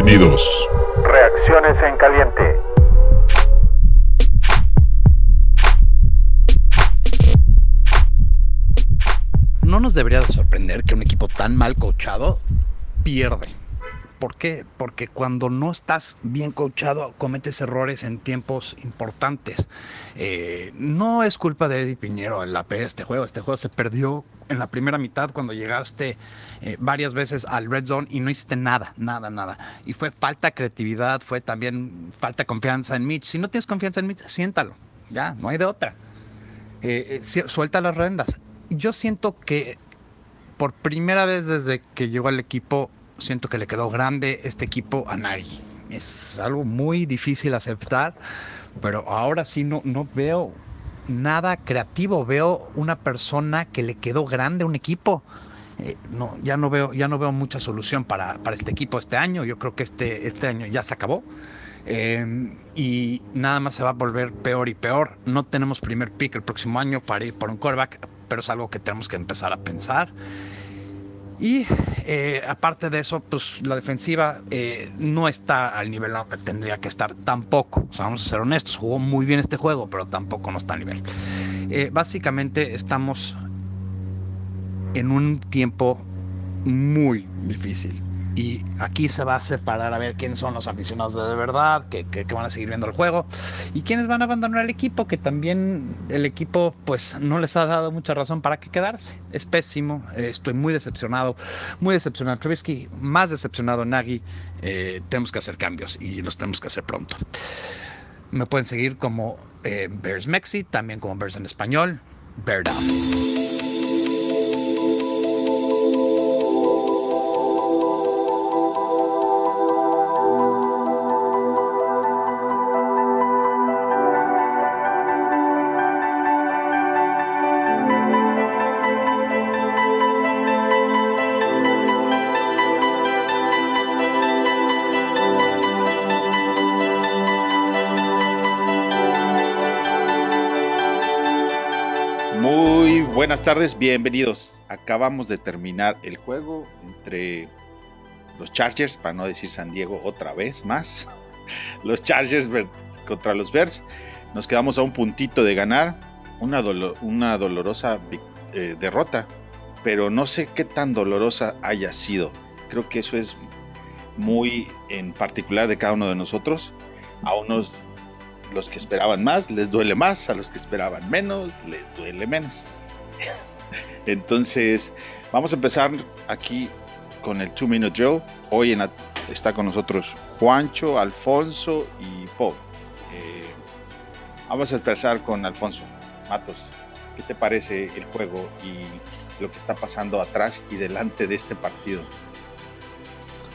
Bienvenidos. Reacciones en caliente. No nos debería de sorprender que un equipo tan mal coachado pierde. ¿Por qué? Porque cuando no estás bien coachado cometes errores en tiempos importantes. Eh, no es culpa de Eddie Piñero en la este juego. Este juego se perdió en la primera mitad cuando llegaste eh, varias veces al red zone y no hiciste nada, nada, nada. Y fue falta de creatividad, fue también falta de confianza en Mitch. Si no tienes confianza en Mitch, siéntalo. Ya, no hay de otra. Eh, suelta las rendas. Yo siento que por primera vez desde que llegó al equipo siento que le quedó grande este equipo a Nagy. Es algo muy difícil aceptar, pero ahora sí no, no veo nada creativo, veo una persona que le quedó grande un equipo. Eh, no, ya no veo, ya no veo mucha solución para, para, este equipo este año. Yo creo que este, este año ya se acabó. Eh, y nada más se va a volver peor y peor. No tenemos primer pick el próximo año para ir por un quarterback, pero es algo que tenemos que empezar a pensar. Y eh, aparte de eso, pues la defensiva eh, no está al nivel que tendría que estar tampoco. O sea, vamos a ser honestos, jugó muy bien este juego, pero tampoco no está al nivel. Eh, básicamente estamos en un tiempo muy difícil y aquí se va a separar a ver quiénes son los aficionados de, verdad, que, van a seguir viendo el juego y quiénes van a abandonar el equipo, que también el equipo pues no les ha dado mucha razón para que quedarse. Es pésimo, eh, estoy muy decepcionado, muy decepcionado Trubisky, más decepcionado Nagy, eh, tenemos que hacer cambios y los tenemos que hacer pronto. Me pueden seguir como eh, Bears Mexi, también como Bears en español, Bear Down. Buenas tardes, bienvenidos. Acabamos de terminar el juego entre los Chargers, para no decir San Diego otra vez más. Los Chargers contra los Bears. Nos quedamos a un puntito de ganar. Una, una dolorosa eh, derrota, pero no sé qué tan dolorosa haya sido. Creo que eso es muy en particular de cada uno de nosotros. A unos los que esperaban más les duele más, a los que esperaban menos les duele menos. Entonces, vamos a empezar aquí con el Two Minute Drill. Hoy está con nosotros Juancho, Alfonso y Paul. Eh, vamos a empezar con Alfonso. Matos, ¿qué te parece el juego y lo que está pasando atrás y delante de este partido?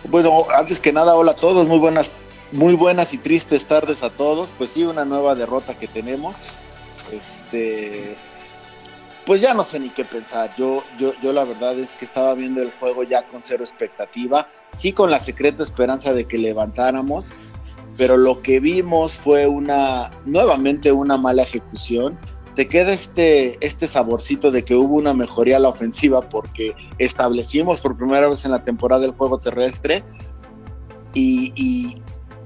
Bueno, antes que nada, hola a todos, muy buenas, muy buenas y tristes tardes a todos. Pues sí, una nueva derrota que tenemos. Este, pues ya no sé ni qué pensar. Yo, yo, yo la verdad es que estaba viendo el juego ya con cero expectativa, sí con la secreta esperanza de que levantáramos, pero lo que vimos fue una, nuevamente una mala ejecución. Te queda este, este saborcito de que hubo una mejoría a la ofensiva porque establecimos por primera vez en la temporada el juego terrestre y, y,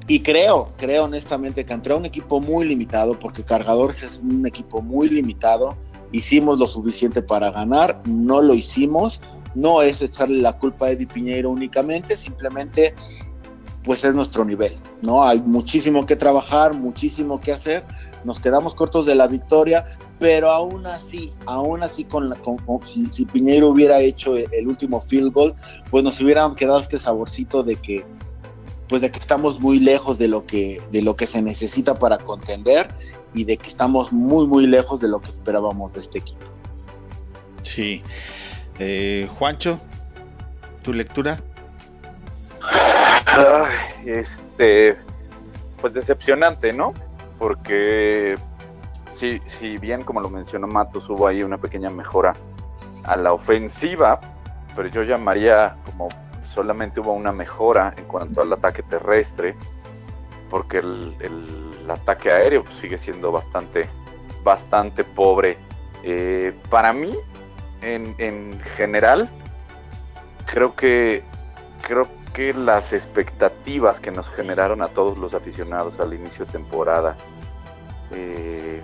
y creo, creo honestamente que entró un equipo muy limitado porque Cargadores es un equipo muy limitado hicimos lo suficiente para ganar, no lo hicimos, no es echarle la culpa a Eddie Piñeiro únicamente, simplemente pues es nuestro nivel, ¿no? Hay muchísimo que trabajar, muchísimo que hacer, nos quedamos cortos de la victoria, pero aún así, aún así con, si, Piñeiro hubiera hecho el último field goal, pues nos hubieran quedado este saborcito de que pues de que estamos muy lejos de lo que de lo que se necesita para contender y de que estamos muy, muy lejos de lo que esperábamos de este equipo. Sí. Eh, Juancho, ¿tu lectura? este, pues decepcionante, ¿no? Porque si, si bien, como lo mencionó Matos, hubo ahí una pequeña mejora a la ofensiva, pero yo llamaría como solamente hubo una mejora en cuanto al ataque terrestre, porque el el ataque aéreo sigue siendo bastante, bastante pobre. Eh, para mí, en, general, creo que, creo que las expectativas que nos generaron a todos los aficionados al inicio de temporada, eh,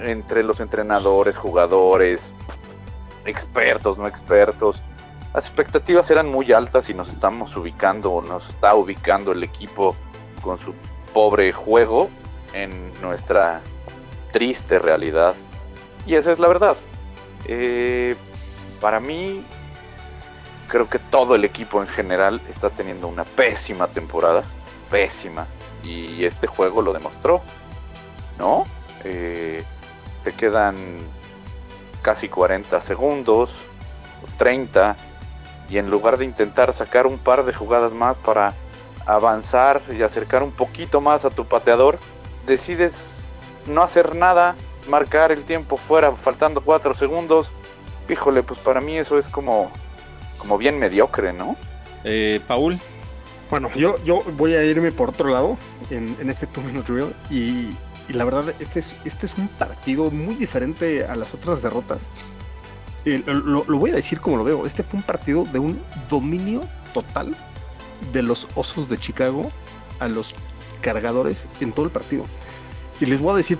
entre los entrenadores, jugadores, expertos, no expertos, las expectativas eran muy altas y nos estamos ubicando, nos está ubicando el equipo con su pobre juego en nuestra triste realidad. Y esa es la verdad. Eh, para mí, creo que todo el equipo en general está teniendo una pésima temporada. Pésima. Y este juego lo demostró. ¿No? Eh, te quedan casi 40 segundos, 30, y en lugar de intentar sacar un par de jugadas más para avanzar y acercar un poquito más a tu pateador, decides no hacer nada, marcar el tiempo fuera faltando 4 segundos. Híjole, pues para mí eso es como, como bien mediocre, ¿no? Eh, Paul. Bueno, yo, yo voy a irme por otro lado en, en este Two Minute Drill y, y la verdad, este es, este es un partido muy diferente a las otras derrotas. Eh, lo, lo, voy a decir como lo veo. Este fue un partido de un dominio total de los Osos de Chicago a los cargadores en todo el partido. Y les voy a decir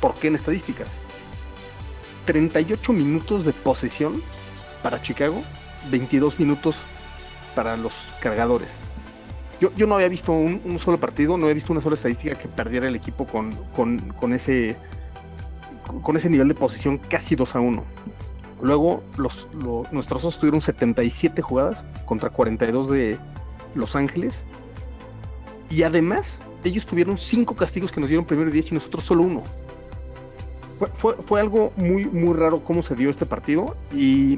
por qué en estadísticas. 38 minutos de posesión para Chicago, 22 minutos para los cargadores. Yo, yo no había visto un, solo partido, no había visto una sola estadística que perdiera el equipo con, con, con ese, con ese nivel de posesión casi 2 a 1. Luego los, nuestros osos tuvieron 77 jugadas contra 42 de Los Ángeles. Y además, ellos tuvieron 5 castigos que nos dieron primero 10 y nosotros solo uno. Fue, fue, algo muy, muy raro cómo se dio este partido. Y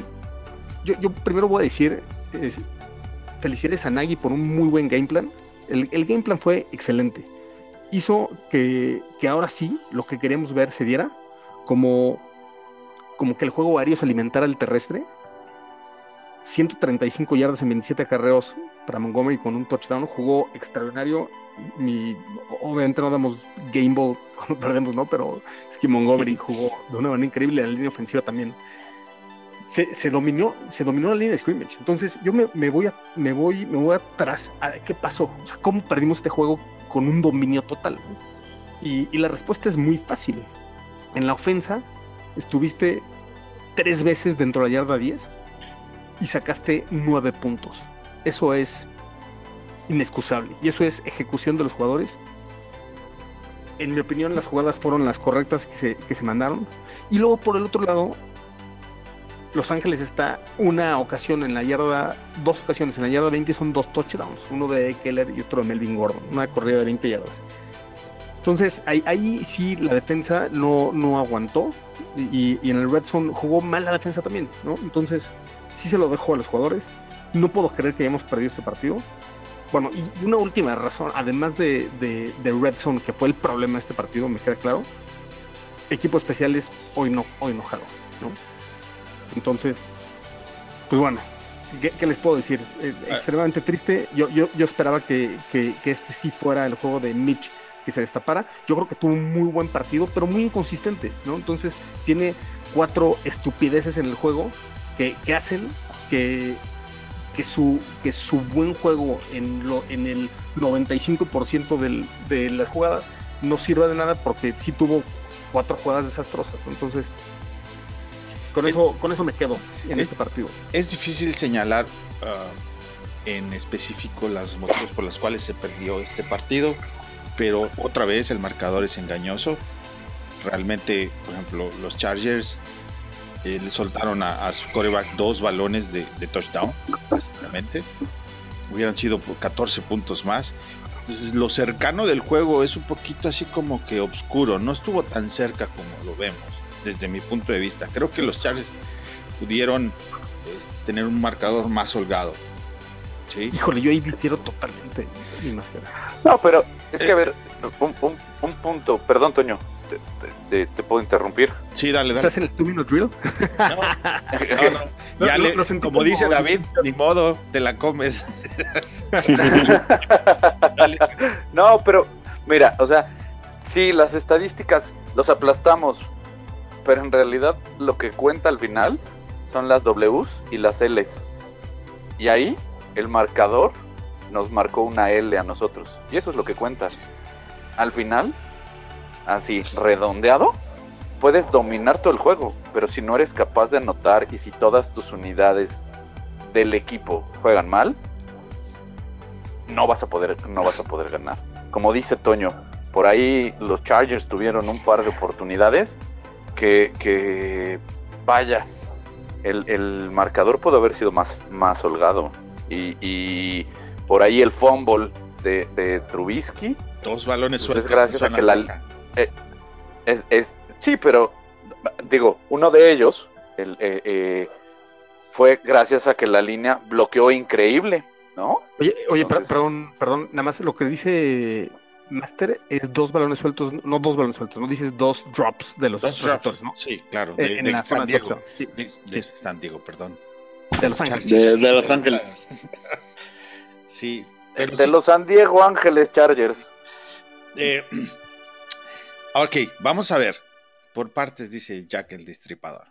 yo, yo primero voy a decir, es, felicidades a Nagy por un muy buen game plan. El, el game plan fue excelente. Hizo que, que, ahora sí lo que queríamos ver se diera, como, como que el juego aéreo se alimentara el terrestre. 135 yardas en 27 acarreos para Montgomery con un touchdown. Jugó extraordinario. Mi, obviamente no damos game ball cuando perdemos, ¿no? Pero es que Montgomery jugó de una manera increíble. La línea ofensiva también se, se, dominó, se dominó la línea de scrimmage. Entonces yo me, me, voy, a, me, voy, me voy atrás a qué pasó, o sea, cómo perdimos este juego con un dominio total. Y, y, la respuesta es muy fácil. En la ofensa estuviste tres veces dentro de la yarda 10 y sacaste nueve puntos. Eso es inexcusable y eso es ejecución de los jugadores. En mi opinión, las jugadas fueron las correctas que se, que se mandaron. Y luego, por el otro lado, los Ángeles está una ocasión en la yarda, dos ocasiones en la yarda 20 son dos touchdowns, uno de Keller y otro de Melvin Gordon, una corrida de 20 yardas. Entonces ahí, ahí sí la defensa no, no aguantó y, y, en el Red Zone jugó mal la defensa también, ¿no? Entonces sí se lo dejó a los jugadores. No puedo creer que hayamos perdido este partido. Bueno, y una última razón, además de, de, de Red Zone, que fue el problema de este partido, me queda claro, equipos especiales hoy no, hoy no jaló, ¿no? Entonces, pues bueno, ¿qué, qué les puedo decir? Eh, extremadamente triste. Yo, yo, yo esperaba que, que, que, este sí fuera el juego de Mitch que se destapara. Yo creo que tuvo un muy buen partido, pero muy inconsistente, ¿no? Entonces, tiene cuatro estupideces en el juego que, que hacen que, que, su, que su buen juego en, lo, en el 95% del, de las jugadas no sirva de nada porque sí tuvo cuatro jugadas desastrosas. Entonces, con eso, con eso me quedo en es, este partido. Es difícil señalar uh, en específico los motivos por los cuales se perdió este partido, pero otra vez el marcador es engañoso. Realmente, por ejemplo, los Chargers eh, le soltaron a, a, su coreback dos balones de, de touchdown, básicamente. Hubieran sido 14 puntos más. Entonces, lo cercano del juego es un poquito así como que oscuro. No estuvo tan cerca como lo vemos desde mi punto de vista. Creo que los Chargers pudieron este, tener un marcador más holgado. ¿sí? Híjole, yo ahí difiero totalmente. No, pero es que a ver, un, un, un punto, perdón, Toño. Te, te, te, puedo interrumpir. Sí, dale, dale. ¿Estás en el two minute drill? No, no, no. ya le, como, como dice David, ni modo, te la comes. no, pero mira, o sea, sí, las estadísticas los aplastamos, pero en realidad lo que cuenta al final son las Ws y las Ls. Y ahí el marcador nos marcó una L a nosotros. Y eso es lo que cuenta. Al final, así, redondeado, puedes dominar todo el juego, pero si no eres capaz de anotar y si todas tus unidades del equipo juegan mal, no vas a poder, no vas a poder ganar. Como dice Toño, por ahí los Chargers tuvieron un par de oportunidades que, que vaya, el, el marcador pudo haber sido más, más holgado. Y, y por ahí el fumble de, de Trubisky. Dos balones Pues es sueltos. gracias a que la- América. Es, es, sí, pero digo, uno de ellos el, eh, eh, fue gracias a que la línea bloqueó increíble, ¿no? Oye, oye, Entonces- perdón, perdón, nada más lo que dice Master es dos balones sueltos, no dos balones sueltos, no dices dos drops de los Dos receptores, drops. ¿no? Sí, claro. Eh, De, en de la zona San Diego. sí, De, de San Diego, perdón. de Los Ángeles. De, de Los Ángeles. Sí. Pero de sí, los San Diego Ángeles Chargers. eh, ok, vamos a ver. Por partes, dice Jack el Destripador.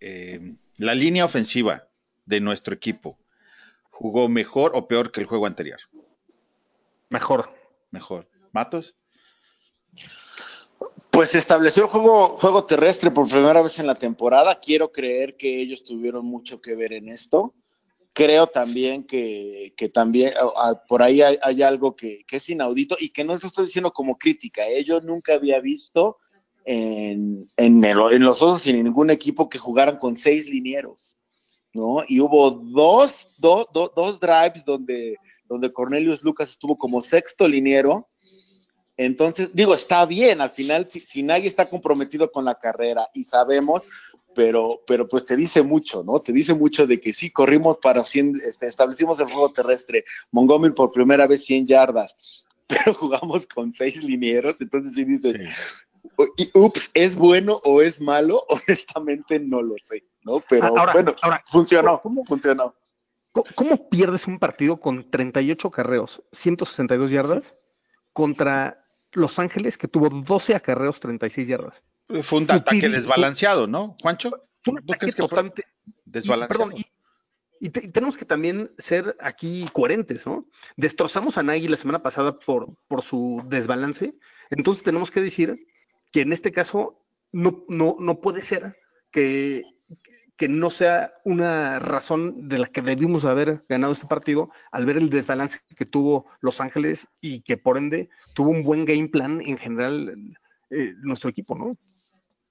Eh, la línea ofensiva de nuestro equipo jugó mejor o peor que el juego anterior. Mejor. Mejor. ¿Matos? Pues estableció el juego, juego terrestre por primera vez en la temporada. Quiero creer que ellos tuvieron mucho que ver en esto. Creo también que, que también ah, ah, por ahí hay, hay algo que, que es inaudito y que no lo estoy diciendo como crítica. ¿eh? Yo nunca había visto en, en, el- en los osos y en ningún equipo que jugaran con seis linieros. ¿no? Y hubo dos, do- do- dos drives donde, donde Cornelius Lucas estuvo como sexto liniero. Entonces, digo, está bien, al final, si, si nadie está comprometido con la carrera y sabemos, pero, pero pues te dice mucho, ¿no? Te dice mucho de que sí, corrimos para 100, este, establecimos el juego terrestre, Montgomery por primera vez 100 yardas, pero jugamos con seis linieros, entonces sí dices, ups, ¿es bueno o es malo? Honestamente no lo sé, ¿no? Pero Ah, ahora, bueno, ahora, funcionó, ¿cómo- funcionó. ¿Cómo, cómo pierdes un partido con 38 carreos, 162 yardas, contra Los Ángeles, que tuvo 12 acarreos, 36 yardas? Fue un ataque desbalanceado, ¿no, Juancho? Fue un ¿No ataque que totalmente desbalanceado? Y, perdón, y- y te- y tenemos que también ser aquí coherentes, ¿no? Destrozamos a Nagy la semana pasada por, por su desbalance, entonces tenemos que decir que en este caso no, no, no puede ser que, que no sea una razón de la que debimos haber ganado este partido al ver el desbalance que tuvo Los Ángeles y que por ende tuvo un buen game plan en general eh, nuestro equipo, ¿no?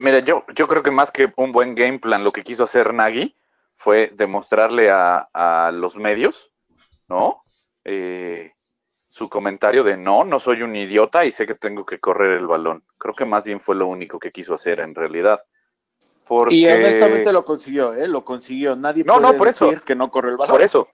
Mira, yo, yo creo que más que un buen game plan, lo que quiso hacer Nagy fue demostrarle a, a los medios, ¿no? Eh, su comentario de no, no soy un idiota y sé que tengo que correr el balón. Creo que más bien fue lo único que quiso hacer en realidad. Porque... Y honestamente lo consiguió, ¿eh? Lo consiguió. Nadie No, puede no, por eso. decir que no corre el balón. Por eso.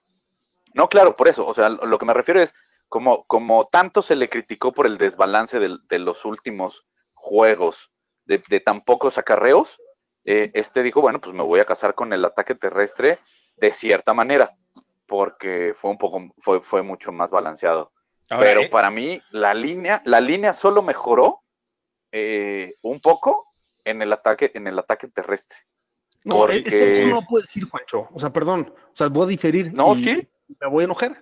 No, claro, por eso. O sea, lo que me refiero es, como, como tanto se le criticó por el desbalance del- de, los últimos juegos, de, de tan pocos acarreos, eh, este dijo, bueno, pues me voy a casar con el ataque terrestre de cierta manera, porque fue un poco, fue, fue mucho más balanceado. Ahora, Pero eh, para mí, la línea, la línea solo mejoró eh, un poco en el ataque, en el ataque terrestre. No, Porque- es que eso no lo puedo decir, Juancho. O sea, perdón. O sea, voy a diferir. No, y sí. Me voy a enojar.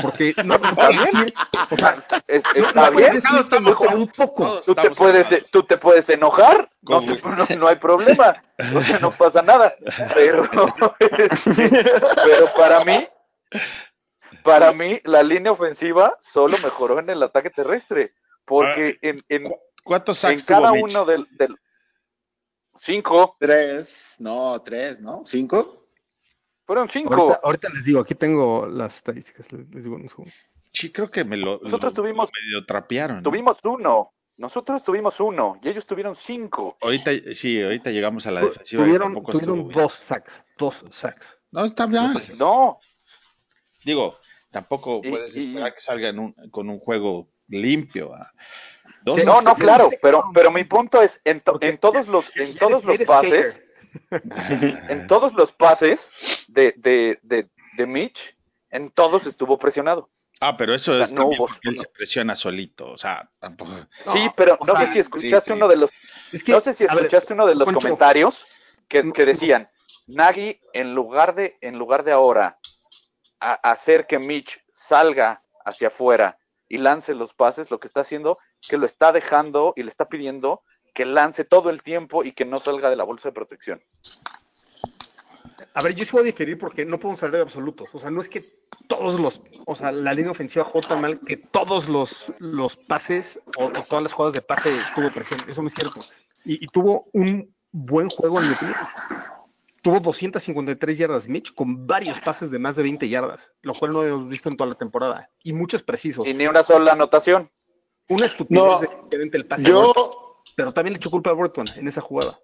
Porque no. O sea, Es- no, está no puedes bien. mejoró un poco. tú te puedes, enojados. tú te puedes enojar, no, te- no, no hay problema, o sea, no pasa nada, pero, pero para mí, para mí, la línea ofensiva solo mejoró en el ataque terrestre, porque en, en, ¿Cuántos en cada uno del, del cinco, Tres, no, tres, ¿no? ¿Cinco? Fueron cinco, Ahorita, ahorita les digo, aquí tengo las estadísticas. Les, les digo. Sí, creo que me lo, Nosotros lo- tuvimos- lo medio trapearon. ¿no? tuvimos uno, nosotros tuvimos uno, y ellos tuvieron cinco, Ahorita, sí, ahorita llegamos a la defensiva y Tuvieron, tampoco tuvieron dos sacks. Dos sacks. No, está bien. no, Digo, tampoco Y- puedes y- esperar que salgan un- con un juego limpio. Dos Sí, no, no, claro, pero, pero mi punto es, en, to- Porque en todos los, en todos los pases, hater. En todos los pases de, de, de, de Mitch, en todos estuvo presionado. Ah, pero eso O sea, es no también hubo- porque él se presiona solito. O sea, tampoco. No, sí, pero no sea, sé si escuchaste sí, sí. uno de los, Es que, no sé si ver, escuchaste uno de los Poncho. comentarios que, que decían, Nagy, en lugar de, en lugar de ahora a- hacer que Mitch salga hacia afuera y lance los pases, lo que está haciendo que lo está dejando y le está pidiendo que lance todo el tiempo y que no salga de la bolsa de protección. A ver, yo sí voy a diferir porque no podemos hablar de absolutos. O sea, no es que todos los, o sea, la línea ofensiva jugó tan mal que todos los, los pases o, o todas las jugadas de pase tuvo presión. Eso no es cierto. Y, y tuvo un buen juego en mi opinión. Tuvo 253 yardas Mitch con varios pases de más de 20 yardas, lo cual no hemos visto en toda la temporada. Y muchos precisos. Y ni una sola anotación. Una estupidez No, de diferente el pase. Yo, pero también le echó culpa a Burton en esa jugada.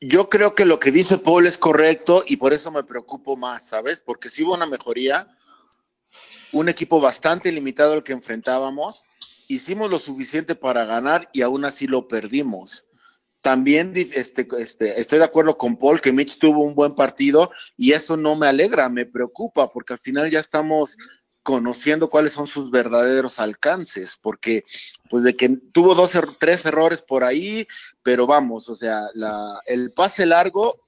yo creo que lo que dice Paul es correcto y por eso me preocupo más, ¿sabes? Porque si hubo una mejoría, un equipo bastante limitado al que enfrentábamos, hicimos lo suficiente para ganar y aún así lo perdimos. También este, este, estoy de acuerdo con Paul que Mitch tuvo un buen partido y eso no me alegra, me preocupa porque al final ya estamos conociendo cuáles son sus verdaderos alcances, porque pues de que tuvo dos, er- tres errores por ahí, pero vamos, o sea, el pase largo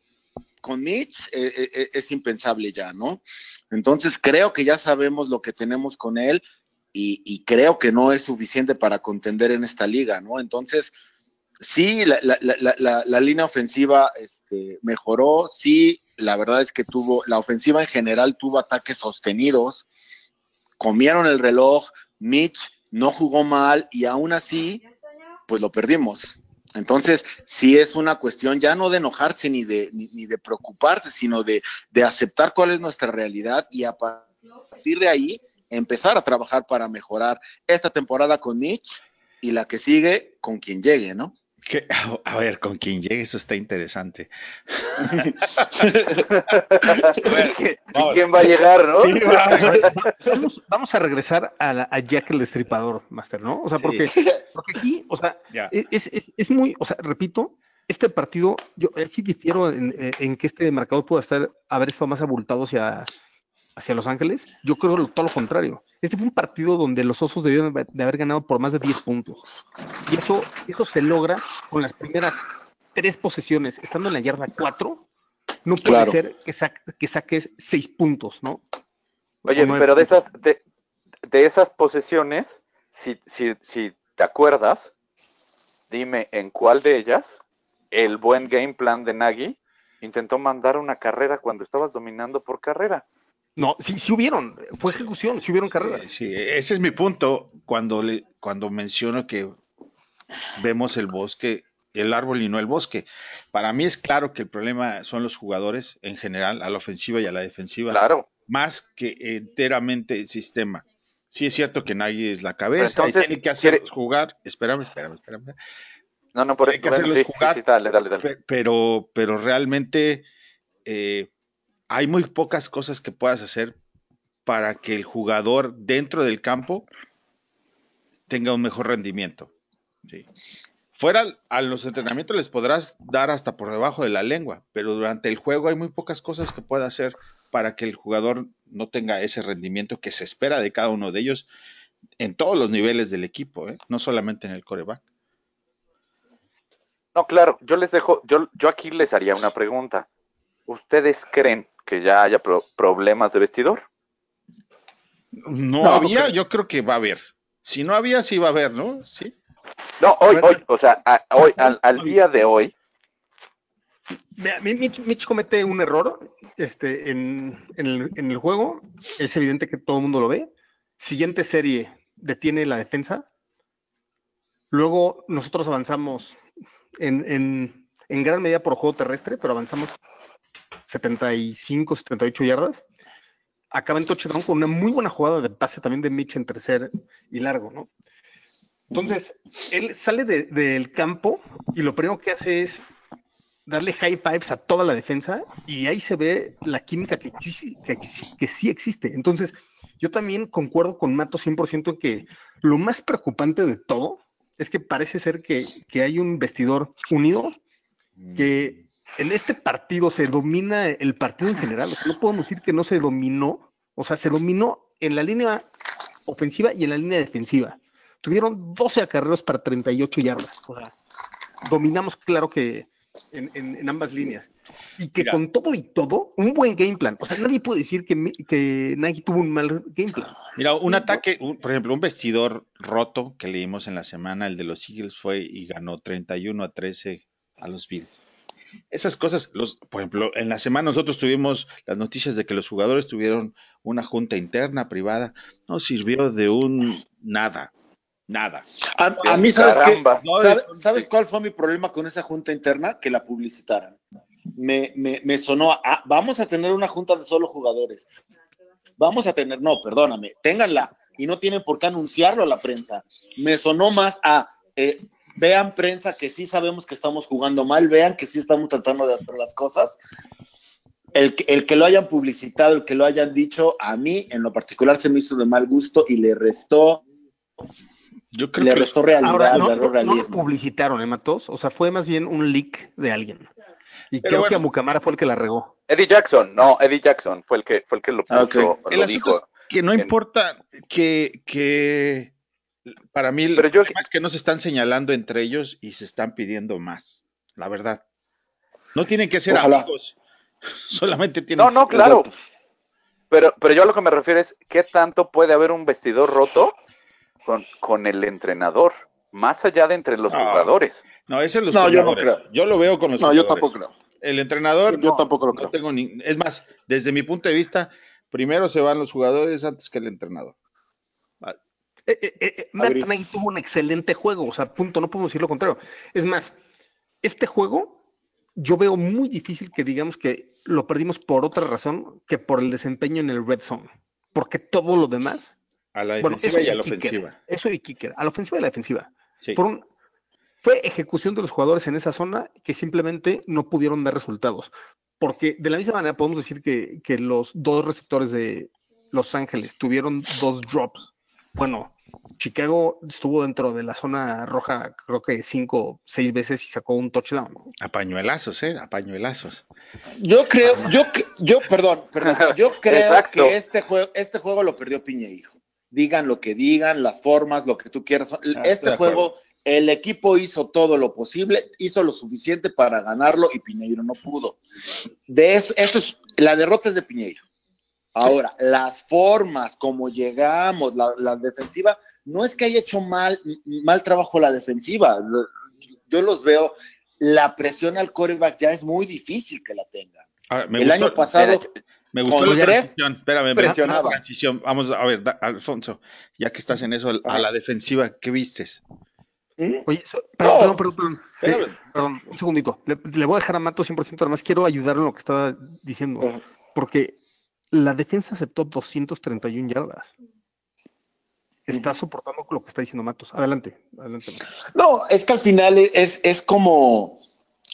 con Mitch eh, eh, eh, es impensable ya, ¿no? Entonces creo que ya sabemos lo que tenemos con él y, creo que no es suficiente para contender en esta liga, ¿no? Entonces, sí, la línea ofensiva este, mejoró, sí, la verdad es que tuvo, la ofensiva en general tuvo ataques sostenidos, comieron el reloj, Mitch no jugó mal y aún así, pues lo perdimos. Entonces, sí es una cuestión ya no de enojarse ni de, ni, de preocuparse, sino de, de aceptar cuál es nuestra realidad y a partir de ahí empezar a trabajar para mejorar esta temporada con Mitch y la que sigue con quien llegue, ¿no? Que- a ver, con quien llegue, eso está interesante. ¿Y quién va a llegar, no? Sí, va. Vamos, vamos a regresar a, la- a Jack el Destripador, Master, ¿no? O sea, Sí. porque, porque aquí, o sea, Ya. es, es, es muy, o sea, repito, este partido, yo eh, sí difiero en, eh, en que este marcador pueda estar, haber estado más abultado hacia, hacia Los Ángeles. Yo creo lo- todo lo contrario. Este fue un partido donde los osos debieron de haber ganado por más de 10 puntos. Y eso, eso se logra con las primeras tres posesiones, estando en la yarda 4. No puede Claro. ser que, sa- que saques 6 puntos, ¿no? Oye, pero de esas, de, de esas posesiones, si, si, si te acuerdas, dime en cuál de ellas el buen game plan de Nagy intentó mandar una carrera cuando estabas dominando por carrera. No, sí, sí hubieron, fue ejecución, sí hubieron carreras. Sí, ese es mi punto cuando, le, cuando menciono que vemos el bosque, el árbol y no el bosque. Para mí es claro que el problema son los jugadores en general, a la ofensiva y a la defensiva, Claro. más que enteramente el sistema. Sí es cierto que nadie es la cabeza entonces, y tiene que hacer quiere- jugar. Espérame, espérame, espérame. No, no, por Hay que hacerlos sí, sí, jugar. sí, dale, dale, dale. Pe- Pero, pero realmente eh, hay muy pocas cosas que puedas hacer para que el jugador dentro del campo tenga un mejor rendimiento. Fuera a los entrenamientos les podrás dar hasta por debajo de la lengua, pero durante el juego hay muy pocas cosas que pueda hacer para que el jugador no tenga ese rendimiento que se espera de cada uno de ellos en todos los niveles del equipo, ¿eh? no solamente en el coreback. No, claro, yo les dejo, yo, yo aquí les haría una pregunta. ¿Ustedes creen que ya haya pro- problemas de vestidor? No, No, había, yo creo que va a haber. Si no había, sí va a haber, ¿no? Sí. No, hoy, Bueno. hoy, o sea, a- hoy, al, al día de hoy, Mitch, Mitch comete un error este, en, en el, en el juego. Es evidente que todo el mundo lo ve. Siguiente serie detiene la defensa. Luego nosotros avanzamos en, en- en gran medida por juego terrestre, pero avanzamos 75, 78 yardas. Acaba en touchdown con una muy buena jugada de pase también de Mitch en tercer y largo, ¿no? Entonces, él sale de- del campo y lo primero que hace es darle high fives a toda la defensa y ahí se ve la química que, que, que sí existe. Entonces, yo también concuerdo con Mato 100% en que lo más preocupante de todo es que parece ser que, que hay un vestidor unido que en este partido se domina el partido en general. O sea, no podemos decir que no se dominó. O sea, se dominó en la línea ofensiva y en la línea defensiva. Tuvieron 12 acarreos para 38 yardas. O sea, dominamos, claro que, en, en- en ambas líneas. Y que Mira. con todo y todo, un buen game plan. O sea, nadie puede decir que, que Nagy tuvo un mal game plan. Mira, un ataque, un- por ejemplo, un vestidor roto que leímos en la semana, el de los Eagles fue y ganó 31 a 13 a los Bills. Esas cosas, los, por ejemplo, en la semana nosotros tuvimos las noticias de que los jugadores tuvieron una junta interna privada, no sirvió de un nada, nada. A, a mí, ¿sabes qué? Caramba. No, ¿Sabe- es- ¿Sabes cuál fue mi problema con esa junta interna? Que la publicitaran. Me, me, me sonó a, vamos a tener una junta de solo jugadores. Vamos a tener, no, perdóname, ténganla y no tienen por qué anunciarlo a la prensa. Me sonó más a, eh, vean prensa que sí sabemos que estamos jugando mal, vean que sí estamos tratando de hacer las cosas. El que, el que lo hayan publicitado, el que lo hayan dicho, a mí en lo particular se me hizo de mal gusto y le restó, Yo creo le que restó realidad, Ahora, no, le no- lo publicitaron, ¿eh, Matos? O sea, fue más bien un leak de alguien. Y Pero creo bueno. que a Mucamara fue el que la regó. Eddie Jackson, no, Eddie Jackson fue el que fue el que lo puso, Ah, ok. lo el asunto dijo. es que no en- importa que, que para mí Pero yo- es que no se están señalando entre ellos y se están pidiendo más, la verdad. No tienen que ser Ojalá. amigos, solamente tienen No, no, claro. Exacto. Pero, pero yo a lo que me refiero es qué tanto puede haber un vestidor roto con, con el entrenador, más allá de entre los jugadores. No, ese es los No, yo no creo. Yo lo veo con los No, yo jugadores. tampoco creo. El entrenador, Yo no, tampoco lo no creo. tengo ni. Es más, desde mi punto de vista, primero se van los jugadores antes que el entrenador. Eh, eh, eh. Nagy tuvo un excelente juego, o sea, punto, no podemos decir lo contrario. Es más, este juego yo veo muy difícil que digamos que lo perdimos por otra razón que por el desempeño en el red zone, porque todo lo demás, A la bueno, defensiva eso y a la kicker, ofensiva. eso y kicker, a la ofensiva y a la defensiva. Sí. Fue ejecución de los jugadores en esa zona que simplemente no pudieron dar resultados. Porque de la misma manera podemos decir que, que los dos receptores de Los Ángeles tuvieron dos drops. Bueno, Chicago estuvo dentro de la zona roja creo que cinco o seis veces y sacó un touchdown. A pañuelazos, ¿eh? A pañuelazos. Yo creo, yo, yo, perdón, perdón, yo creo Exacto. que este juego, este juego lo perdió Piñeiro. Digan lo que digan, las formas, lo que tú quieras. Ah, este juego, el equipo hizo todo lo posible, hizo lo suficiente para ganarlo y Piñeiro no pudo. De eso, eso es, la derrota es de Piñeiro. Ahora, las formas, como llegamos, la, la defensiva, no es que haya hecho mal, mal trabajo la defensiva. Yo los veo, la presión al coreback ya es muy difícil que la tenga. Me el gustó, año pasado, me gustó con la tres, transición. Espérame, me presionaba. gustó la transición. Vamos a ver, da- Alfonso, ya que estás en eso, a la defensiva, ¿qué vistes? ¿Mm? Oye, so- perdón, No. perdón, perdón, perdón. Espérame. Eh, perdón, un segundito. Le, le voy a dejar a Mato 100%, además quiero ayudarlo en lo que estaba diciendo, porque la defensa aceptó 231 yardas. Está soportando lo que está diciendo Matos. Adelante, adelante. No, es que al final es, es como,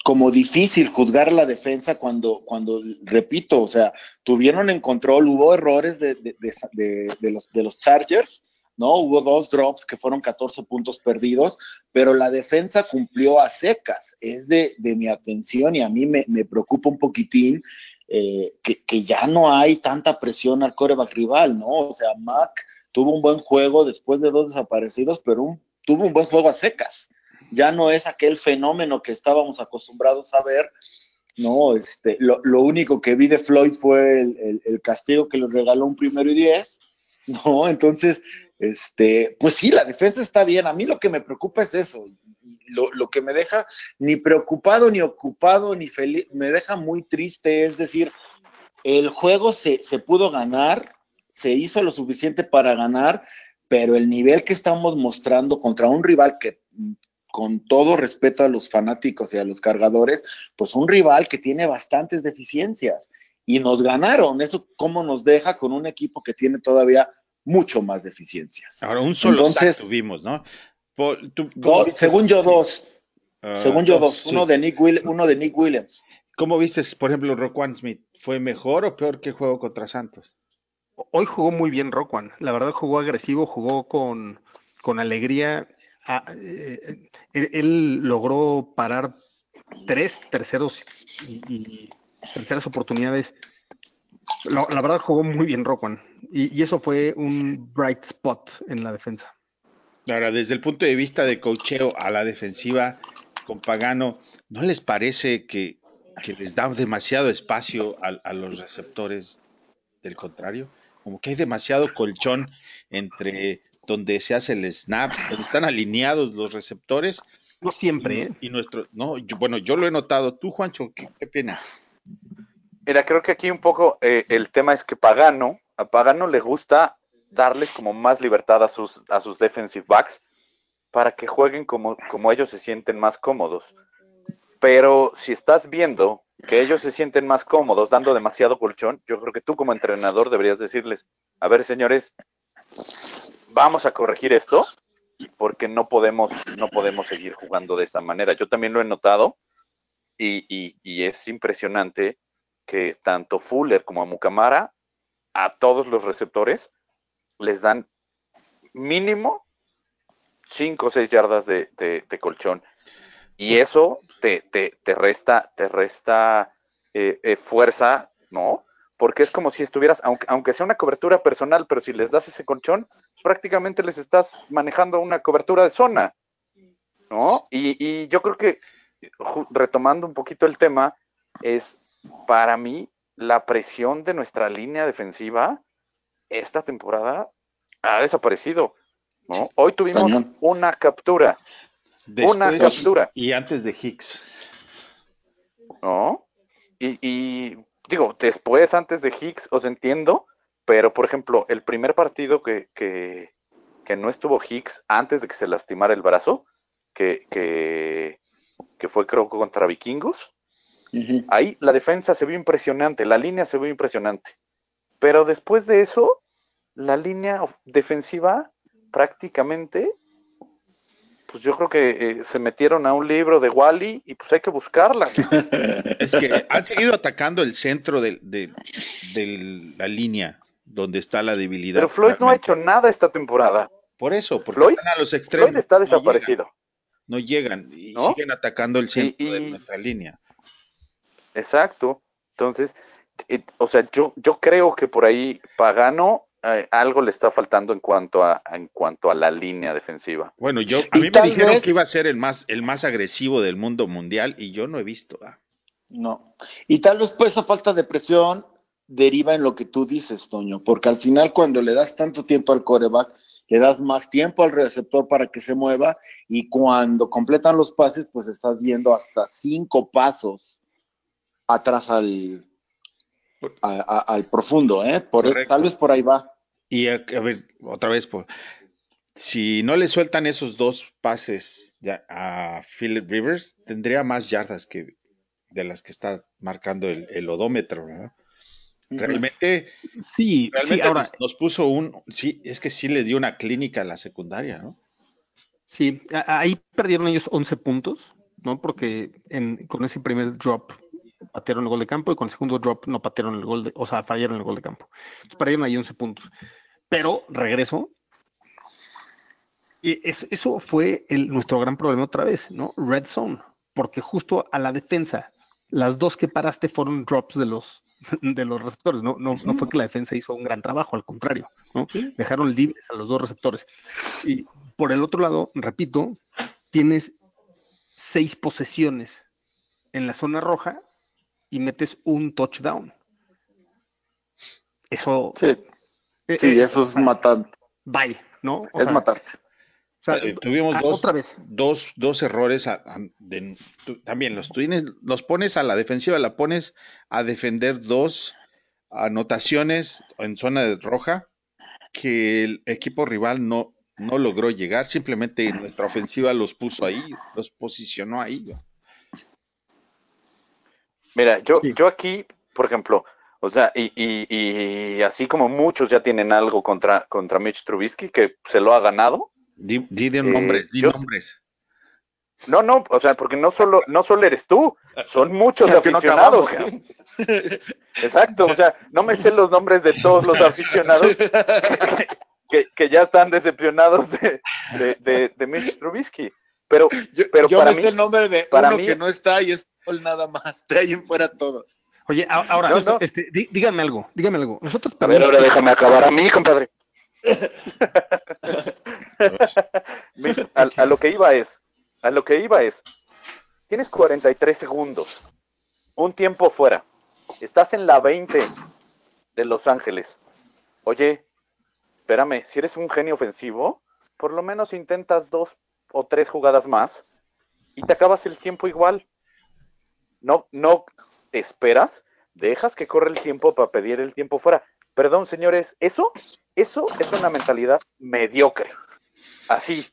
como difícil juzgar la defensa cuando, cuando, repito, o sea, tuvieron en control, hubo errores de, de- de- de- de los, de los Chargers, ¿no? Hubo dos drops que fueron 14 puntos perdidos, pero la defensa cumplió a secas. Es de, de mi atención y a mí me, me preocupa un poquitín eh, que, que ya no hay tanta presión al coreback rival, ¿no? O sea, Mac tuvo un buen juego después de dos desaparecidos, pero un- tuvo un buen juego a secas. Ya no es aquel fenómeno que estábamos acostumbrados a ver. No, este, lo, lo único que vi de Floyd fue el, el- el castigo que le regaló un primero y diez. No, entonces, este, pues sí, la defensa está bien. A mí lo que me preocupa es eso. Lo, lo que me deja ni preocupado, ni ocupado, ni feliz, me deja muy triste. Es decir, el juego se, se pudo ganar, se hizo lo suficiente para ganar, pero el nivel que estamos mostrando contra un rival que, con todo respeto a los fanáticos y a los cargadores, pues un rival que tiene bastantes deficiencias y nos ganaron. Eso cómo nos deja con un equipo que tiene todavía mucho más deficiencias. Ahora, un solo Entonces- sack tuvimos, ¿no? Por- tú- ¿cómo Dos- vistes- según yo, sí, dos. ah, según yo, dos. Uno, de Nick Will- uno de Nick Williams. ¿Cómo viste, por ejemplo, Roquan Smith? ¿Fue mejor o peor que el juego contra Santos? Hoy jugó muy bien Roquan. La verdad jugó agresivo, jugó con, con alegría. Ah, eh, él, él logró parar tres terceros y, y terceras oportunidades. La verdad jugó muy bien Roquan. Y, y eso fue un bright spot en la defensa. Ahora, desde el punto de vista de cocheo a la defensiva, con Pagano, ¿no les parece que, que les da demasiado espacio a, a los receptores del contrario? Como que hay demasiado colchón entre donde se hace el snap, donde están alineados los receptores. No siempre, y, ¿eh? y nuestro, no, yo- bueno, yo lo he notado. Tú, Juancho, ¿qué, qué pena? Mira, creo que aquí un poco eh, el tema es que Pagano, a Pagano le gusta darles como más libertad a sus, a sus defensive backs para que jueguen como, como ellos se sienten más cómodos. Pero si estás viendo que ellos se sienten más cómodos dando demasiado colchón, yo creo que tú como entrenador deberías decirles, a ver señores, vamos a corregir esto porque no podemos, no podemos seguir jugando de esta manera. Yo también lo he notado y- y es impresionante que tanto Fuller como a Mucamara, a todos los receptores, les dan mínimo 5 o 6 yardas de, de- de colchón. Y eso te, te- te resta, te resta eh, eh, fuerza, ¿no? Porque es como si estuvieras, aunque, aunque sea una cobertura personal, pero si les das ese colchón, prácticamente les estás manejando una cobertura de zona, ¿no? Y, y yo creo que, retomando un poquito el tema, es para mí la presión de nuestra línea defensiva esta temporada ha desaparecido. ¿no? Hoy tuvimos Cañón. una captura, una Después captura, y antes de Hicks. ¿no? Y, y, digo, después, antes de Hicks, os entiendo, pero por ejemplo, el primer partido que, que, que no estuvo Hicks antes de que se lastimara el brazo, que, que, que fue creo que contra Vikingos, Ahí la defensa se vio impresionante, la línea se vio impresionante. Pero después de eso, la línea defensiva prácticamente, pues yo creo que eh, se metieron a un libro de Wally y pues hay que buscarla. Es que han seguido atacando el centro de, de- de la línea donde está la debilidad. Pero Floyd no ha hecho nada esta temporada. Por eso, porque Floyd- están a los extremos. Floyd está no llegan, desaparecido. No llegan, y ¿No? siguen atacando el centro de y- nuestra línea. Exacto. Entonces, eh, o sea, yo, yo creo que por ahí Pagano eh, algo le está faltando en cuanto a en cuanto a la línea defensiva. Bueno, yo a mí me dijeron vez- que iba a ser el más el más agresivo del mundo mundial y yo no he visto. ah. No. Y tal vez pues esa falta de presión deriva en lo que tú dices, Toño, porque al final cuando le das tanto tiempo al coreback, le das más tiempo al receptor para que se mueva y cuando completan los pases, pues estás viendo hasta cinco pasos atrás al, a- a- al profundo, ¿eh? Por, Correcto. tal vez por ahí va. Y a, a ver, otra vez, por, si no le sueltan esos dos pases ya a Philip Rivers, tendría más yardas que de las que está marcando el, el odómetro. ¿verdad? Realmente, Sí, realmente sí, ahora, nos, nos puso un, sí, es que sí le dio una clínica a la secundaria, ¿no? sí, ahí perdieron ellos 11 puntos, ¿no? Porque en- con ese primer drop patearon el gol de campo y con el segundo drop no patearon el gol, de, o sea, fallaron el gol de campo. Entonces perdieron ahí 11 puntos. Pero regreso. Y es- eso fue el- nuestro gran problema otra vez, ¿no? Red zone, porque justo a la defensa, las dos que paraste fueron drops de los, de los receptores, ¿no? No, no fue que la defensa hizo un gran trabajo, al contrario, ¿no? Dejaron libres a los dos receptores. Y por el otro lado, repito, tienes seis posesiones en la zona roja y metes un touchdown. Eso. Sí, eh, sí, eh, eso es matar, Bye, ¿no? O es sea, matarte. o sea, Eh, tuvimos ah, dos, Otra vez. dos, dos errores a- a- de- tú- también los tienes, los pones a la defensiva, la pones a defender dos anotaciones en zona de roja que el equipo rival no, no logró llegar, simplemente nuestra ofensiva los puso ahí, los posicionó ahí. Mira, yo, Sí. yo aquí, por ejemplo, o sea, y, y, y así como muchos ya tienen algo contra, contra Mitch Trubisky, que se lo ha ganado. Di, di de Eh, nombres, di yo- nombres. No, no, o sea, porque no solo, no solo eres tú, son muchos Es que no aficionados. acabamos. Exacto, o sea, no me sé los nombres de todos los aficionados que, que ya están decepcionados de, de, de, de Mitch Trubisky. Pero, Yo, pero yo para me mí, sé el nombre de para uno mí- que no está y es Nada más. De ahí en fuera todos. Oye, ahora, No, no. Este, dí- díganme algo, díganme algo. Nosotros a ver, ahora déjame acabar a mí, compadre. A, a lo que iba es, a lo que iba es, tienes 43 segundos, un tiempo fuera, estás en la 20 de Los Ángeles. Oye, espérame, si eres un genio ofensivo, por lo menos intentas dos o tres jugadas más y te acabas el tiempo igual. No, no esperas, dejas que corre el tiempo para pedir el tiempo fuera. Perdón, señores, eso, eso es una mentalidad mediocre. Así.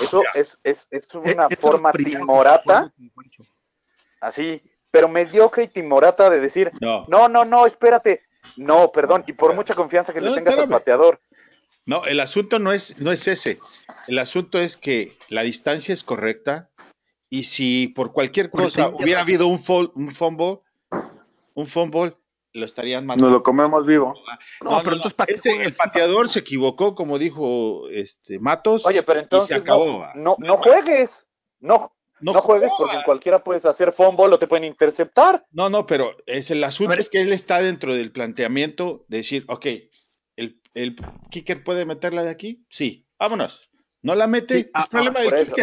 Eso es, es, es una Eh, Esto forma timorata, así, pero mediocre y timorata de decir, No. no, no, no, espérate. No, perdón, y por mucha confianza que le tengas al pateador. No, el asunto no es, no es ese. El asunto es que la distancia es correcta y si por cualquier cosa 41 hubiera habido un, fol- un fumble, un fumble, lo estarían Nos matando. lo comemos vivo. No, pero entonces, el pateador se equivocó, como dijo este Matos. Oye, pero entonces acabó, no, va. no, no juegues. No, no, juegues porque en cualquiera puedes hacer fumble o te pueden interceptar. No, no, pero es el asunto es que él está dentro del planteamiento de decir, ok, el, el kicker puede meterla de aquí, sí, vámonos. No la mete, Sí, es ah, problema ah, del por eso.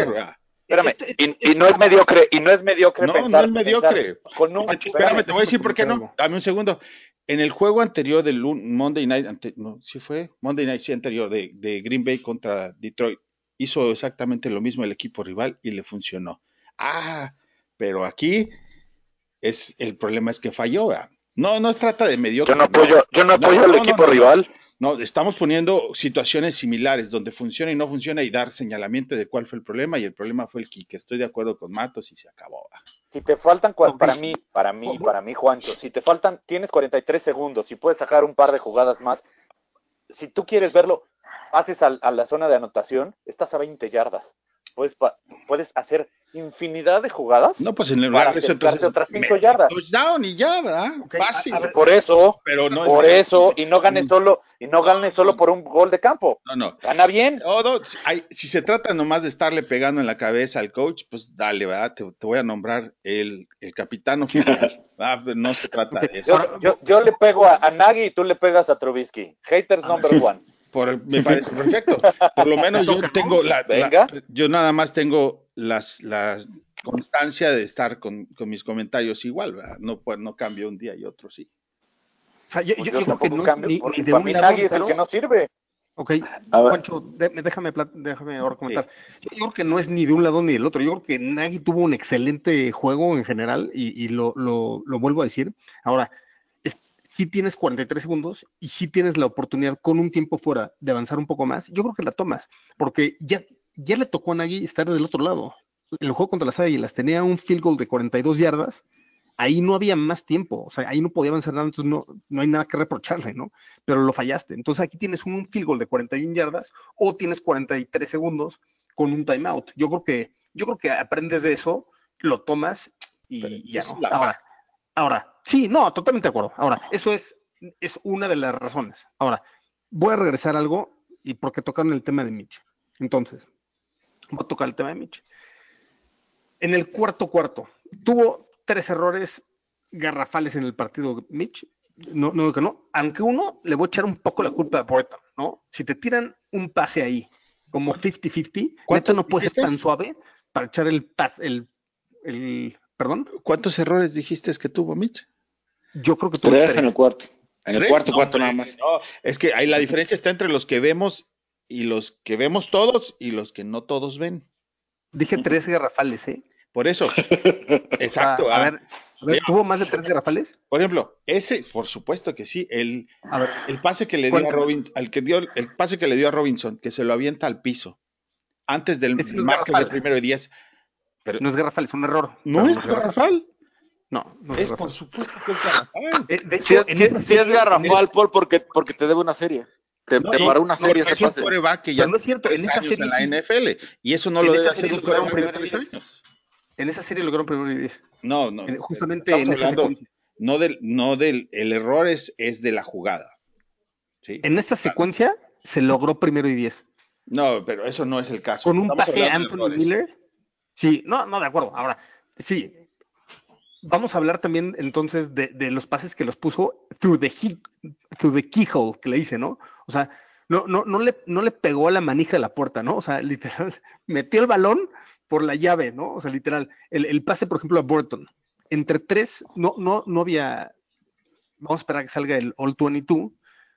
Espérame, Este- y, este- y no es mediocre, y no es mediocre No, pensar. no es mediocre. Con un, Espérame, te voy a decir por qué no. Dame un segundo. En el juego anterior del Monday Night, ante- no, sí fue Monday Night, sí, anterior de, de Green Bay contra Detroit, hizo exactamente lo mismo el equipo rival y le funcionó. Ah, pero aquí es el problema es que falló. ¿verdad? No, no es trata de mediocre. Yo no apoyo, yo no apoyo No, al no, equipo no, no. rival. No, estamos poniendo situaciones similares donde funciona y no funciona y dar señalamiento de cuál fue el problema y el problema fue el kick. Estoy de acuerdo con Matos y se acabó. Si te faltan, para mí, para mí, para mí, Juancho, si te faltan, tienes 43 segundos, si puedes sacar un par de jugadas más, si tú quieres verlo, haces al- a, la zona de anotación, estás a 20 yardas. Puedes, pa- puedes hacer infinidad de jugadas. No, pues en el lugar de eso, entonces. otras cinco me- yardas. Touchdown y ya, ¿verdad? Ok, a- Fácil. a ver, Por eso, pero no por es. eso, y no ganes solo, y no ganes solo por un gol de campo. No, no. Gana bien. No, no, si, hay- si se trata nomás de estarle pegando en la cabeza al coach, pues dale, ¿verdad? Te, te voy a nombrar el, el capitán oficial. Ah, pero no se trata de eso. Yo, yo, yo le pego a, a Nagy y tú le pegas a Trubisky. Haters number one. Por- me parece perfecto. Por lo menos yo tengo la, yo nada más tengo las, las constancia de estar con, con mis comentarios igual, ¿verdad? No, pues, no cambio un día y otro sí. O sea, yo, Pues yo- yo yo creo que tampoco no cambio, ni, porque ni de para mí es el que no sirve. Ok, de- déjame, déjame ahora comentar. Yo, yo creo que no es ni de un lado ni del otro. Yo creo que Nagy tuvo un excelente juego en general y, y lo, lo- lo vuelvo a decir. Ahora, si tienes 43 segundos y si tienes la oportunidad con un tiempo fuera de avanzar un poco más, yo creo que la tomas, porque ya, ya le tocó a Nagy estar del otro lado. En el juego contra las Águilas tenía un field goal de 42 yardas. Ahí no había más tiempo, o sea, ahí no podía avanzar nada, entonces no, no hay nada que reprocharle, ¿no? pero lo fallaste. Entonces aquí tienes un field goal de 41 yardas o tienes 43 segundos con un timeout. Yo creo que, yo creo que aprendes de eso, lo tomas y Pero ya no. Ahora, ahora, sí, no, totalmente de acuerdo. Ahora, eso es, es una de las razones. Ahora, voy a regresar a algo y porque tocaron el tema de Mitch. Entonces, voy a tocar el tema de Mitch. En el cuarto cuarto, tuvo tres errores garrafales en el partido Mitch. No, no, que no. Aunque uno le voy a echar un poco la culpa a Breton, ¿no? Si te tiran un pase ahí, como 50-50, ¿Cuánto no puede ser tan suave para echar el pase, el, el, perdón. ¿Cuántos errores dijiste que tuvo Mitch? Yo creo que tuvo Tres tres. en el cuarto. En el ¿Tres? cuarto, No, cuarto hombre, nada más. no, es que ahí la diferencia está entre los que vemos y los que vemos todos y los que no todos ven. Dije tres garrafales, ¿eh? Por eso. Exacto. O sea, a ah. ver, a ver, ¿tuvo más de tres garrafales? Por ejemplo, ese, por supuesto que sí, el, A ver, el pase que le dio a. Robinson, al que dio, el pase que le dio a Robinson, que se lo avienta al piso, antes del Este garrafal. del primero de 10. Pero no es garrafal, es un error. no es garrafal. No, no es, Es garrafal. por supuesto que es garrafal. Eh, de Si hecho, es, en sí- esa sí es serie- garrafal, Paul, porque, porque te debe una serie. Te, No, te no, paró una serie ese pase. que ya Pero no es cierto, en esa serie en la sí. NFL y eso no En lo debe hacer un de primero y tres años. En esa serie lograron primero y diez. No, no. En- justamente en esa hablando secuencia. no del, no del, el error es, es de la jugada. ¿sí? En esta secuencia se logró primero y diez. No, pero eso no es el caso. Con un Estamos pase de Anthony. Miller. Sí, no, no, de acuerdo. Ahora, sí. Vamos a hablar también entonces de, de los pases que los puso through the, he- through the keyhole, que le dice, ¿no? O sea, no, no, no, le, no le pegó a la manija de la puerta, ¿no? O sea, literal, metió el balón por la llave, ¿no? O sea, literal, el, el pase, por ejemplo, a Burton. Entre tres, no, no, no había, vamos a esperar a que salga el All 22,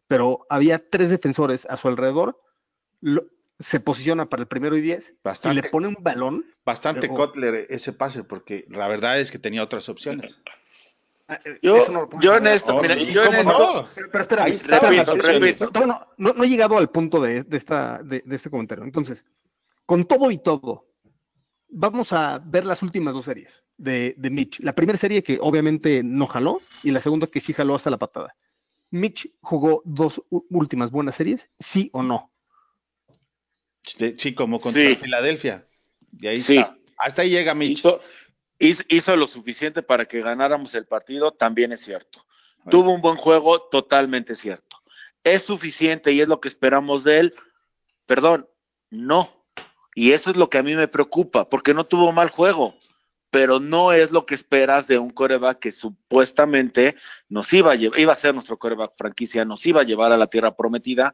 pero había tres defensores a su alrededor. Lo, se posiciona para el primero y diez Bastante. y le pone un balón. Bastante Kotler ese pase, porque la verdad es que tenía otras opciones. Yo, eso no yo en esto, Oh, mira, sí, yo en ¿cómo esto, no? Pero, repito, repito. No, no, he llegado al punto de, de esta, de, de este comentario. Entonces, con todo y todo, vamos a ver las últimas dos series de, de Mitch. La primera serie que obviamente no jaló y la segunda que sí jaló hasta la patada. Mitch jugó dos últimas buenas series, sí o no. Sí, como contra Sí. Filadelfia. Y ahí Sí. está. Hasta ahí llega Mitch. hizo, hizo, hizo lo suficiente para que ganáramos el partido, también es cierto. Tuvo un buen juego, totalmente cierto. ¿Es suficiente y es lo que esperamos de él? Perdón, no. Y eso es lo que a mí me preocupa, porque no tuvo mal juego, pero no es lo que esperas de un coreback que supuestamente nos iba a llevar, iba a ser nuestro coreback franquicia, nos iba a llevar a la tierra prometida.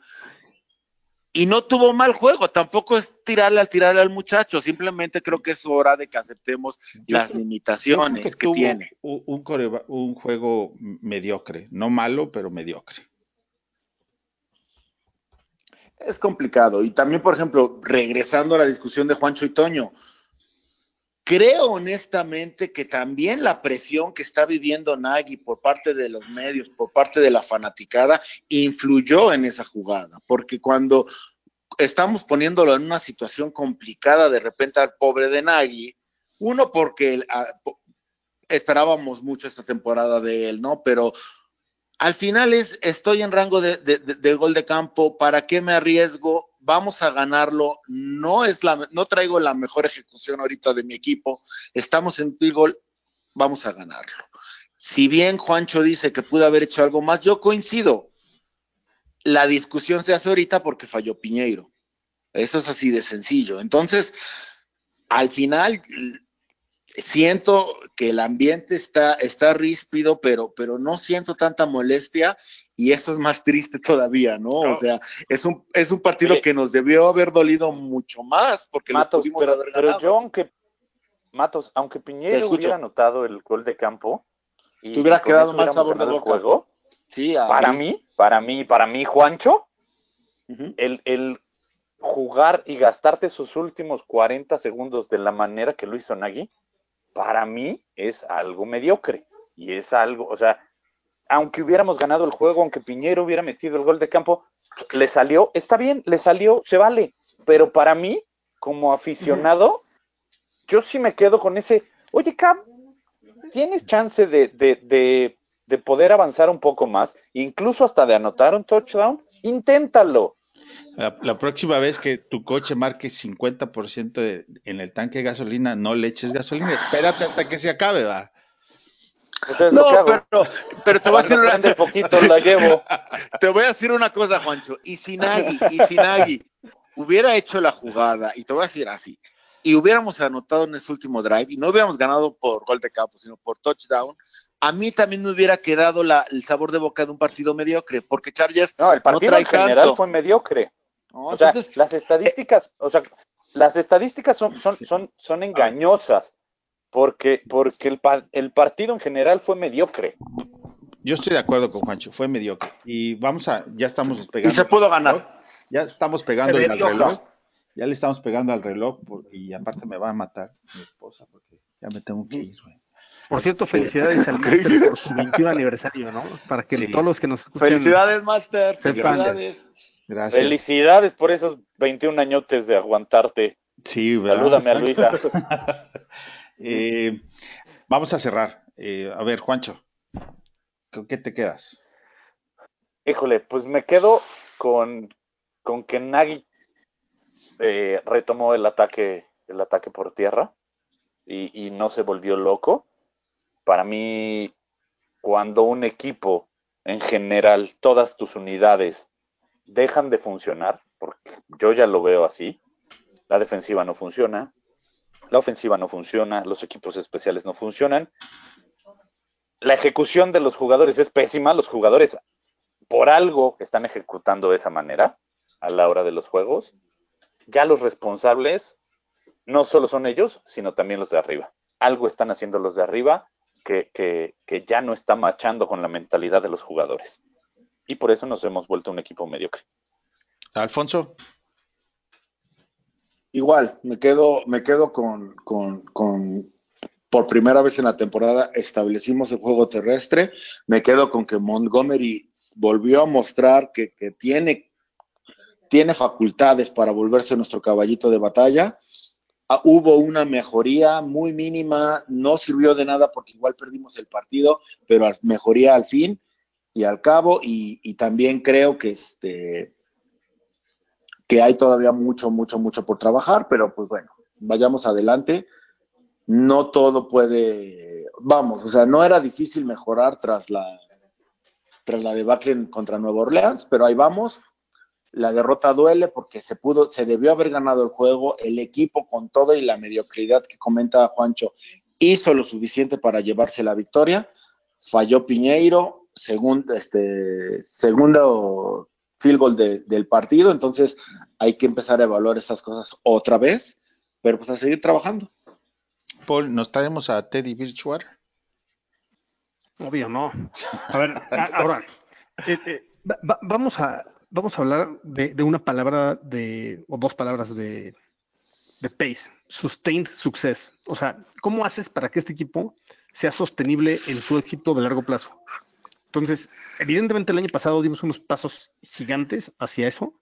Y no tuvo mal juego, tampoco es tirarle al tirarle al muchacho, simplemente creo que es hora de que aceptemos Yo las creo- limitaciones que, tuvo tiene. Un, un coreba- un juego mediocre. No malo, pero mediocre. Es complicado. Y también, por ejemplo, regresando a la discusión de Juancho y Toño, creo honestamente que también la presión que está viviendo Nagy por parte de los medios, por parte de la fanaticada, influyó en esa jugada. Porque cuando estamos poniéndolo en una situación complicada de repente al pobre de Nagy, uno porque ah, esperábamos mucho esta temporada de él, ¿no? Pero al final es, estoy en rango de- de gol de campo, ¿para qué me arriesgo? Vamos a ganarlo, no es la, no traigo la mejor ejecución ahorita de mi equipo, estamos en field vamos a ganarlo. Si bien Juancho dice que pudo haber hecho algo más, yo coincido. La discusión se hace ahorita porque falló Piñeiro. Eso es así de sencillo. Entonces, al final, siento que el ambiente está, está ríspido, pero, pero no siento tanta molestia y eso es más triste todavía, ¿no? O sea, es un, es un partido Oye. que nos debió haber dolido mucho más porque lo Matos, pudimos pero, haber pero ganado. yo aunque Matos, aunque Piñero hubiera anotado el gol de campo y Te hubieras quedado más sabor de el juego, Sí, a para mí, para mí, para mí, Juancho, el, el jugar y gastarte sus últimos 40 segundos de la manera que lo hizo Nagy, para mí es algo mediocre. Y es algo, o sea, aunque hubiéramos ganado el juego, aunque Piñero hubiera metido el gol de campo, le salió, está bien, le salió, se vale. Pero para mí, como aficionado, yo sí me quedo con ese, oye, Cap, tienes chance de, de, de, de poder avanzar un poco más, incluso hasta de anotar un touchdown, inténtalo. La, la próxima vez que tu coche marque 50% de- en el tanque de gasolina, no le eches gasolina. Espérate hasta que se acabe, va. Entonces, No, pero, pero te voy a decir una, el foquito la llevo. Te voy a decir una cosa, Juancho. Y si Nagy, y si Nagy hubiera hecho la jugada, y te voy a decir así, y hubiéramos anotado en ese último drive, y no hubiéramos ganado por gol de campo, sino por touchdown, a mí también me hubiera quedado la- el sabor de boca de un partido mediocre, porque Chargers No, el partido trae en general tanto. fue mediocre. ¿no? O sea, Entonces, las estadísticas, o sea, las estadísticas son, son, son, son engañosas, porque, porque el, pa- el partido en general fue mediocre. Yo estoy de acuerdo con Juancho, fue mediocre. Y vamos a, ya estamos y pegando. se pudo ganar. Ya estamos pegando al reloj. Ya le estamos pegando al reloj y aparte me va a matar mi esposa porque ya me tengo que ir, güey. Por cierto, felicidades al Master por su 21 aniversario, ¿no? Para que Sí. todos los que nos escuchan. Felicidades, Master. Felicidades. Gracias. Felicidades por esos 21 añotes de aguantarte. Sí, ¿verdad? Salúdame a Luisa. Eh, vamos a cerrar. Eh, a ver, Juancho, ¿con qué te quedas? Híjole, pues me quedo con, con que Nagy eh, retomó el ataque, el ataque por tierra y, y no se volvió loco. Para mí, cuando un equipo en general, todas tus unidades dejan de funcionar, porque yo ya lo veo así, la defensiva no funciona, la ofensiva no funciona, los equipos especiales no funcionan, la ejecución de los jugadores es pésima, los jugadores por algo están ejecutando de esa manera a la hora de los juegos. Ya los responsables no solo son ellos, sino también los de arriba. Algo están haciendo los de arriba que, que, que ya no está machando con la mentalidad de los jugadores. Y por eso nos hemos vuelto un equipo mediocre. Alfonso. Igual, me quedo, me quedo con, con, con, por primera vez en la temporada establecimos el juego terrestre. Me quedo con que Montgomery volvió a mostrar que, que tiene, tiene facultades para volverse nuestro caballito de batalla. Ah, hubo una mejoría muy mínima, no sirvió de nada porque igual perdimos el partido, pero mejoría al fin y al cabo. Y, y también creo que este que hay todavía mucho, mucho, mucho por trabajar, pero pues bueno, vayamos adelante. No todo puede, vamos, o sea, no era difícil mejorar tras la, tras la debacle contra Nueva Orleans, pero ahí vamos. La derrota duele porque se pudo, se debió haber ganado el juego. El equipo con todo y la mediocridad que comenta Juancho hizo lo suficiente para llevarse la victoria. Falló Piñeiro, segundo, este, segundo field goal de, del partido, entonces hay que empezar a evaluar esas cosas otra vez, pero pues a seguir trabajando. Paul, ¿nos traemos a Teddy Birchwater? Obvio, no. A ver, a, ahora, eh, eh, va, vamos, a, vamos a hablar de, de, una palabra de, o dos palabras de, de pace, sustained success. O sea, ¿cómo haces para que este equipo sea sostenible en su éxito de largo plazo? Entonces, evidentemente el año pasado dimos unos pasos gigantes hacia eso,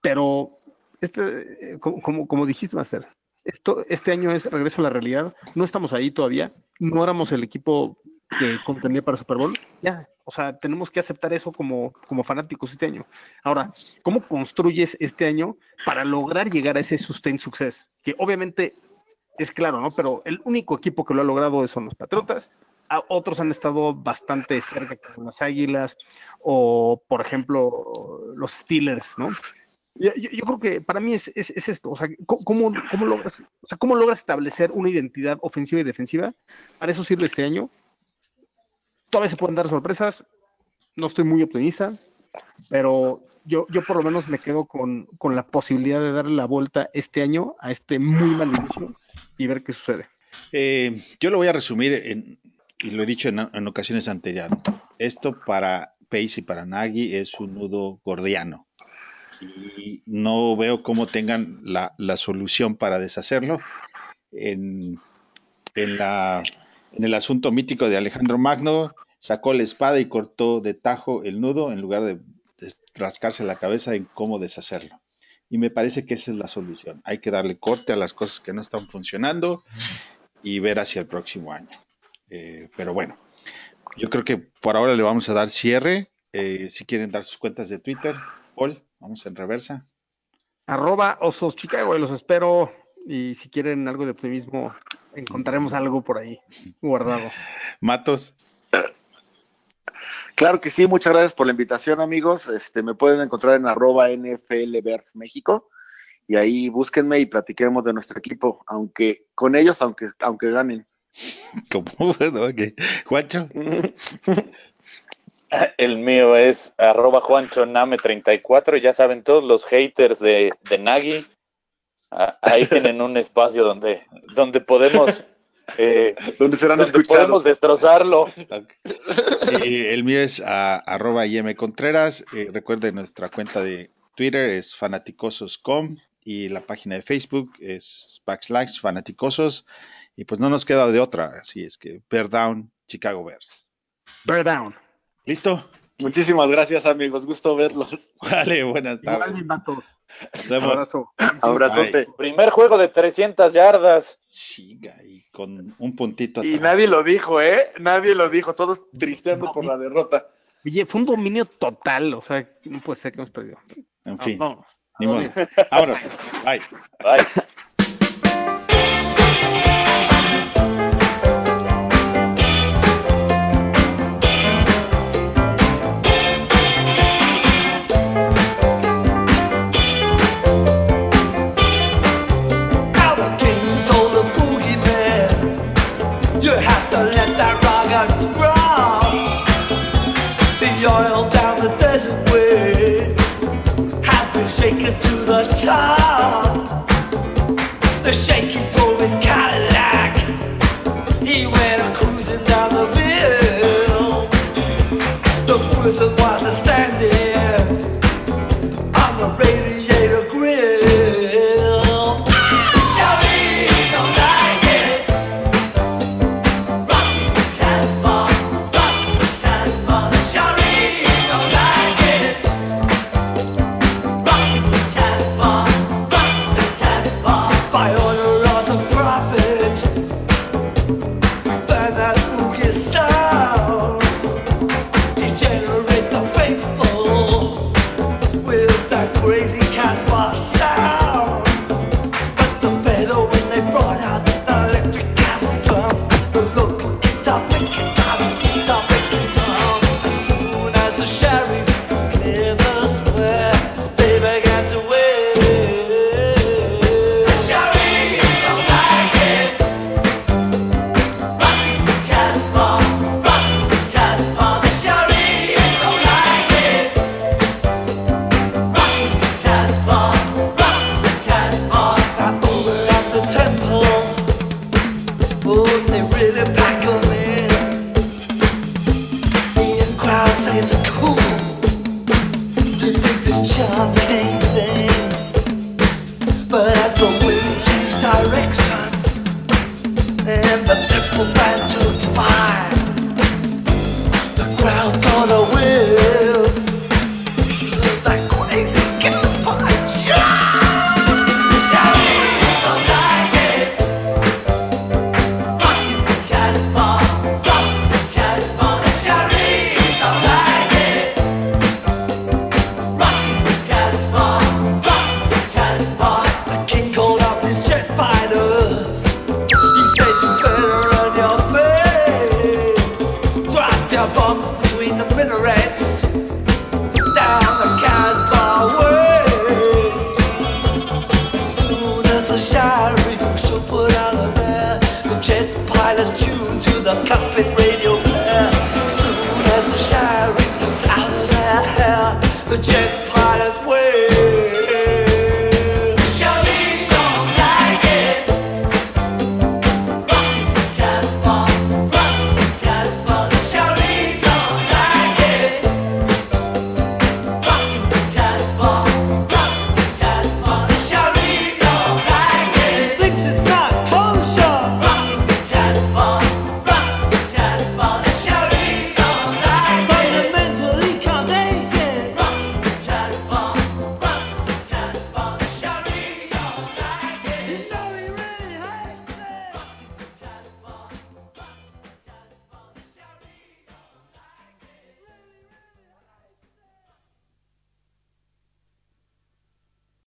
pero este, eh, como, como, como dijiste, Master, esto, este año es regreso a la realidad. No estamos ahí todavía. No éramos el equipo que contendía para Super Bowl. Ya, o sea, tenemos que aceptar eso como, como fanáticos este año. Ahora, ¿cómo construyes este año para lograr llegar a ese sustained success? Que obviamente es claro, ¿no? Pero el único equipo que lo ha logrado son los Patriotas. Otros han estado bastante cerca con las Águilas o, por ejemplo, los Steelers, ¿no? Yo, creo que para mí es, esto, o sea, ¿cómo, cómo, logras, o sea, ¿cómo logras establecer una identidad ofensiva y defensiva? Para eso sirve este año. Todavía se pueden dar sorpresas, no estoy muy optimista, pero yo, yo por lo menos me quedo con, con la posibilidad de darle la vuelta este año a este muy mal inicio y ver qué sucede. Eh, yo lo voy a resumir, en, y lo he dicho en, en ocasiones anteriores, esto para Pace y para Nagy es un nudo gordiano y no veo cómo tengan la, la solución para deshacerlo. En, en, la, en, el asunto mítico de Alejandro Magno, sacó la espada y cortó de tajo el nudo en lugar de, de rascarse la cabeza en cómo deshacerlo. Y me parece que esa es la solución. Hay que darle corte a las cosas que no están funcionando y ver hacia el próximo año. Eh, pero bueno, yo creo que por ahora le vamos a dar cierre. Eh, si quieren dar sus cuentas de Twitter, Paul. Vamos en reversa. Arroba Osos Chicago, los espero. Y si quieren algo de optimismo, encontraremos algo por ahí guardado. Matos. Claro que sí, muchas gracias por la invitación, amigos. Este, me pueden encontrar en arroba NFLverse México y ahí búsquenme y platiquemos de nuestro equipo, aunque con ellos, aunque, aunque ganen. ¿Cómo? Okay. Juancho. El mío es arroba juanchoname34. Ya saben todos los haters de, de Nagui. Ahí tienen un espacio donde, donde podemos eh, donde serán donde podemos destrozarlo. Y el mío es a, arroba IM Contreras. Eh, recuerden nuestra cuenta de Twitter es fanaticosos.com y la página de Facebook es backslash fanaticosos. Y pues no nos queda de otra, así es que Bear Down, Chicago Bears. Bear Down. ¿Listo? Muchísimas gracias, amigos. Gusto verlos. Vale, buenas tardes. Igual, Matos. Nos vemos. Abrazo. Abrazote. Ay. Primer juego de 300 yardas. Chica, y con un puntito. Y nadie lo dijo, ¿eh? Nadie lo dijo. Todos tristeando no, por la derrota. Oye, fue un dominio total. O sea, no puede ser que hemos perdido. En fin. Vámonos. Ni modo. Vámonos. Bye. Bye. Wizard